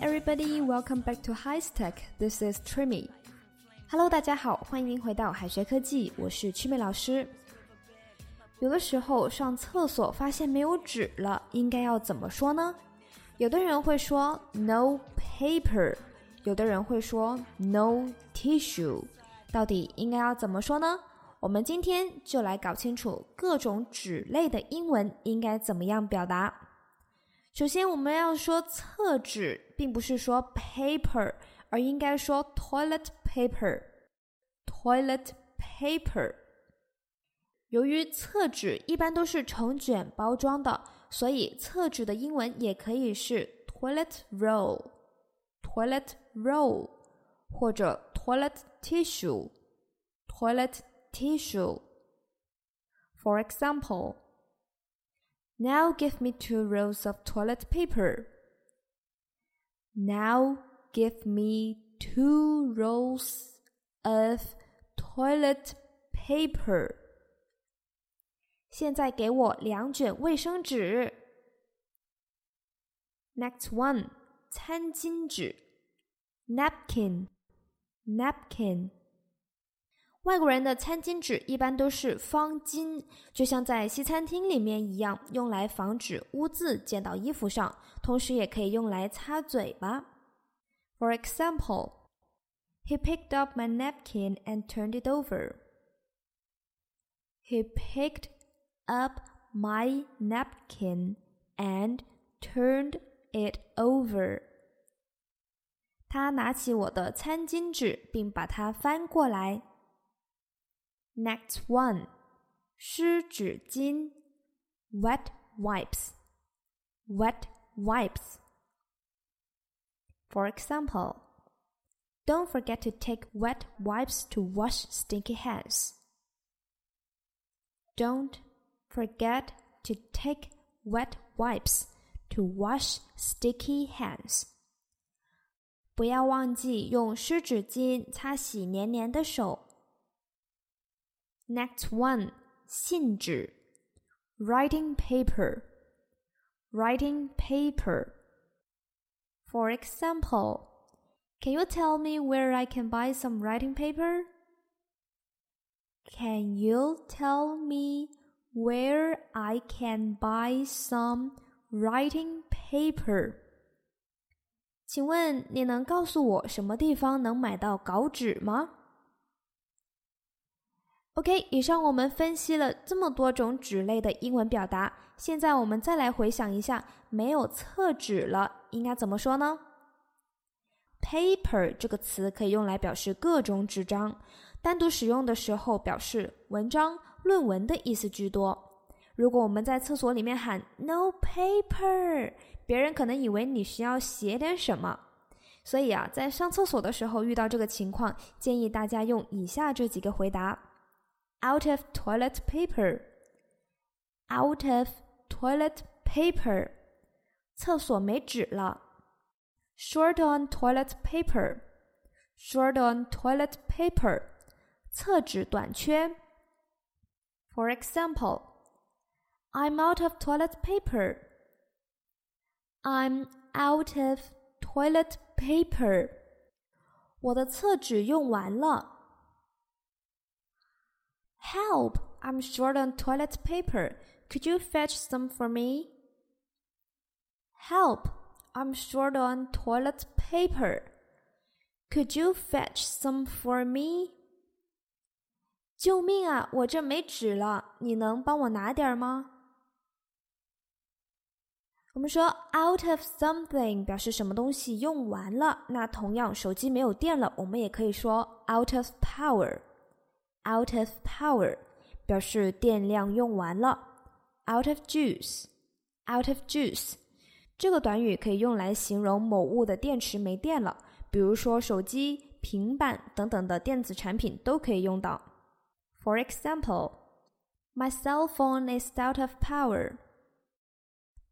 Everybody, welcome back to High Tech. This is Trimmy. Hello，大家好，欢迎回到海学科技，我是曲美老师。有的时候上厕所发现没有纸了，应该要怎么说呢？有的人会说 no paper，有的人会说 no tissue。到底应该要怎么说呢？我们今天就来搞清楚各种纸类的英文应该怎么样表达。首先，我们要说厕纸，并不是说 paper，而应该说 toilet paper。toilet paper。由于厕纸一般都是成卷包装的，所以厕纸的英文也可以是 toilet roll、toilet roll，或者 toilet tissue、toilet tissue. For example. Now give me two rolls of toilet paper. Now give me two rolls of toilet paper. 现在给我两卷卫生纸。Next one，餐巾纸，napkin，napkin。 外国人的餐巾纸一般都是方巾，就像在西餐厅里面一样，用来防止污渍溅到衣服上，同时也可以用来擦嘴巴。For example, he picked up my napkin and turned it over. He picked up my napkin and turned it over. 他拿起我的餐巾纸，并把它翻过来。 Next one，湿纸巾，wet wipes，wet wipes. For example, don't forget to take wet wipes to wash sticky hands. Don't forget to take wet wipes to wash sticky hands. 不要忘记用湿纸巾擦洗黏黏的手。 Next one, 信纸 writing paper writing paper. For example, can you tell me where I can buy some writing paper? Can you tell me where I can buy some writing paper? 请问你能告诉我什么地方能买到稿纸吗 ？OK，以上我们分析了这么多种纸类的英文表达，现在我们再来回想一下，没有厕纸了，应该怎么说呢？Paper 这个词可以用来表示各种纸张，单独使用的时候表示文章、论文的意思居多。如果我们在厕所里面喊 “No paper”，别人可能以为你需要写点什么。所以啊，在上厕所的时候遇到这个情况，建议大家用以下这几个回答。out of toilet paper. Out of toilet paper. 厕所没纸了。Short on toilet paper. Short on toilet paper. 厕纸短缺。For example, I'm out of toilet paper. I'm out of toilet paper. 我的厕纸用完了。 Help! I'm short on toilet paper. Could you fetch some for me? Help! I'm short on toilet paper. Could you fetch some for me? 救命啊！我这没纸了，你能帮我拿点吗？我们说 out of something 表示什么东西用完了，那同样手机没有电了，我们也可以说 out of power。 Out of power 表示电量用完了。out of juice，out of juice 这个短语可以用来形容某物的电池没电了，比如说手机、平板等等的电子产品都可以用到。For example, my cell phone is out of power.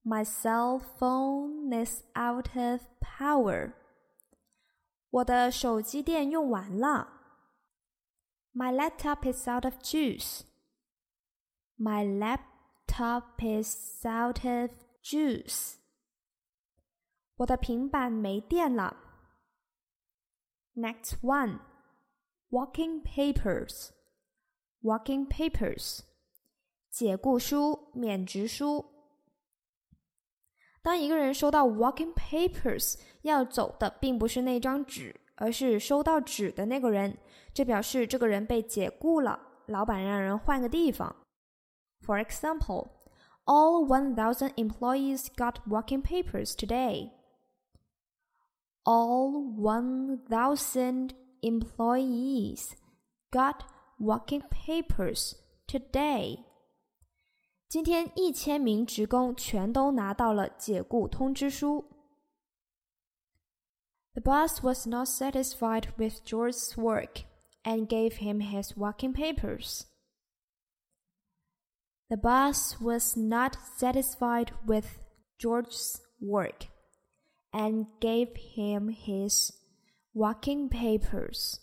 My cell phone is out of power. 我的手机电用完了。my laptop is out of juice. My laptop is out of juice. 我的平板没电了。Next one, walking papers, walking papers，解雇书、免职书。当一个人收到 walking papers，要走的并不是那张纸， 而是收到纸的那个人。这表示这个人被解雇了，老板让人换个地方。For example, all 1,000 employees got walking papers today. All 1,000 employees got walking papers today. 今天一千名职工全都拿到了解雇通知书。the boss was not satisfied with George's work and gave him his walking papers. The boss was not satisfied with George's work and gave him his walking papers.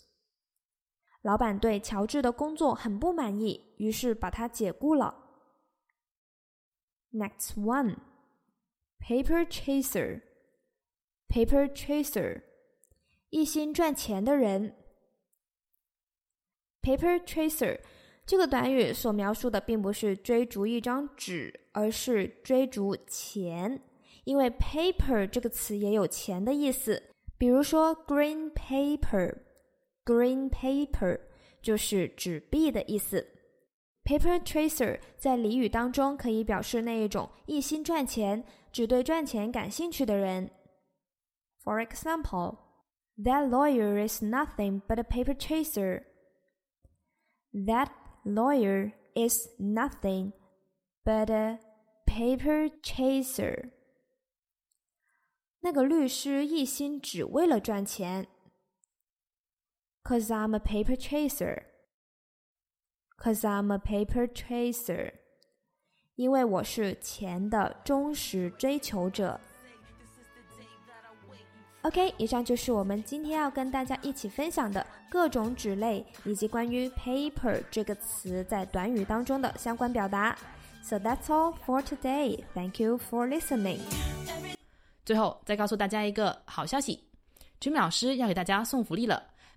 老板对乔治的工作很不满意，于是把他解雇了。Next one, paper chaser. Paper chaser，一心赚钱的人。Paper chaser 这个短语所描述的并不是追逐一张纸，而是追逐钱。因为 paper 这个词也有钱的意思，比如说 green paper，green paper 就是纸币的意思。Paper chaser 在俚语当中可以表示那一种一心赚钱、只对赚钱感兴趣的人。For example, that lawyer is nothing but a paper chaser. That lawyer is nothing but a paper chaser. 那个律师一心只为了赚钱。Cause I'm a paper chaser. Cause I'm a paper chaser. 因为我是钱的忠实追求者。 OK，以上就是我们今天要跟大家一起分享的各种纸类以及关于 paper 这个词在短语当中的相关表达。So that's all for today. Thank you for listening. 最后再告诉大家一个好消息，Jimmy 老师要给大家送福利了，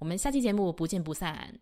我们下期节目不见不散。